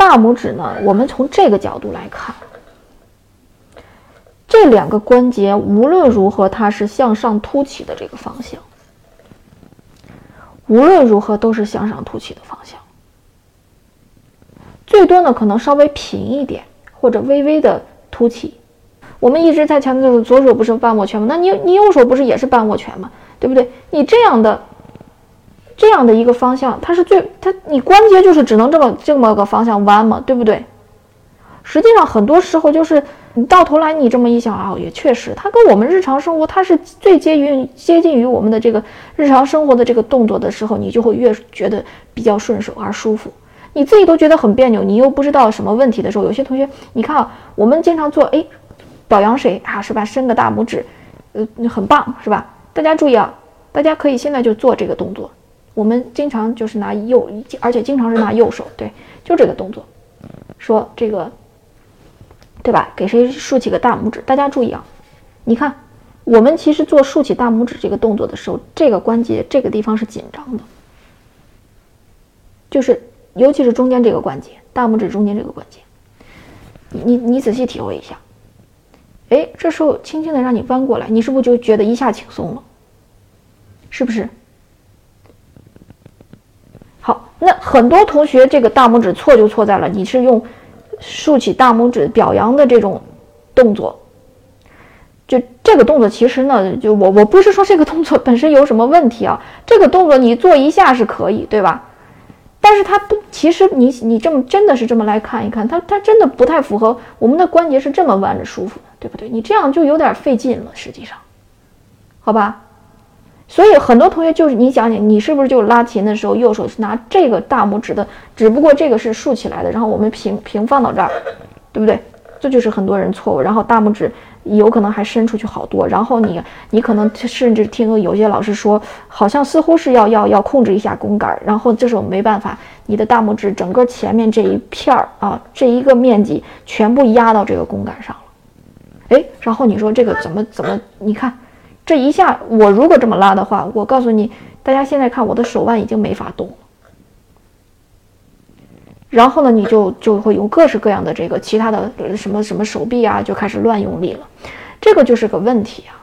大拇指呢？我们从这个角度来看，这两个关节无论如何，它是向上凸起的这个方向，无论如何都是向上凸起的方向。最多呢，可能稍微平一点，或者微微的凸起。我们一直在强调的，左手不是半握拳吗？那你你右手不是也是半握拳吗？对不对？你这样的。这样的一个方向，它是最它你关节就是只能这么这么个方向弯嘛，对不对？实际上很多时候就是你到头来你这么一想啊，也确实，它跟我们日常生活它是最接于接近于我们的这个日常生活的这个动作的时候，你就会越觉得比较顺手而舒服。你自己都觉得很别扭，你又不知道什么问题的时候，有些同学你看啊，我们经常做哎表扬谁啊是吧？伸个大拇指，呃很棒是吧？大家注意啊，大家可以现在就做这个动作。我们经常就是拿右，而且经常是拿 右手，对，就这个动作，说这个，对吧？给谁竖起个大拇指？大家注意啊，你看，我们其实做竖起大拇指这个动作的时候，这个关节这个地方是紧张的，就是尤其是中间这个关节，大拇指中间这个关节，你你仔细体会一下，哎，这时候轻轻的让你弯过来，你是不是就觉得一下轻松了？是不是？那很多同学这个大拇指错就错在了，你是用竖起大拇指表扬的这种动作，就这个动作其实呢，就我我不是说这个动作本身有什么问题啊，这个动作你做一下是可以，对吧？但是它不，其实你你这么真的是这么来看一看，它它真的不太符合我们的关节是这么弯着舒服的，对不对？你这样就有点费劲了，实际上，好吧？所以很多同学就是你想想，你是不是就拉琴的时候右手是拿这个大拇指的？只不过这个是竖起来的，然后我们平平放到这儿，对不对？这就是很多人错误。然后大拇指有可能还伸出去好多。然后你你可能甚至听有些老师说，好像似乎是要要要控制一下弓杆，然后这时候没办法，你的大拇指整个前面这一片儿啊，这一个面积全部压到这个弓杆上了。哎，然后你说这个怎么怎么？你看。这一下，我如果这么拉的话，我告诉你，大家现在看我的手腕已经没法动了。然后呢，你就就会用各式各样的这个其他的什么什么手臂啊，就开始乱用力了，这个就是个问题啊。